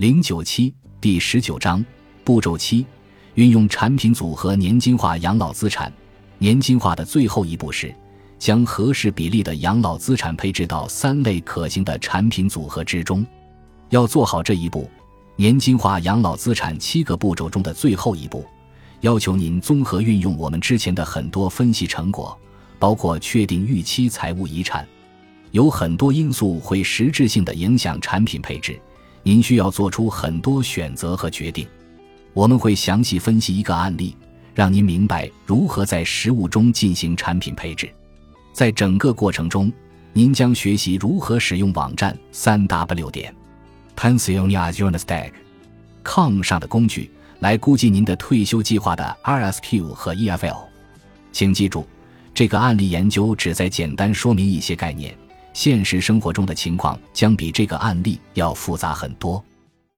零九七第十九章步骤七：运用产品组合年金化养老资产。年金化的最后一步是将合适比例的养老资产配置到三类可行的产品组合之中。要做好这一步，年金化养老资产七个步骤中的最后一步，要求您综合运用我们之前的很多分析成果，包括确定预期财务遗产。有很多因素会实质性的影响产品配置，您需要做出很多选择和决定。我们会详细分析一个案例，让您明白如何在实务中进行产品配置。在整个过程中，您将学习如何使用网站三 w 点 pensioniasunestag.com 上的工具来估计您的退休计划的 RSQ 和 EFL。请记住，这个案例研究旨在简单说明一些概念。现实生活中的情况将比这个案例要复杂很多。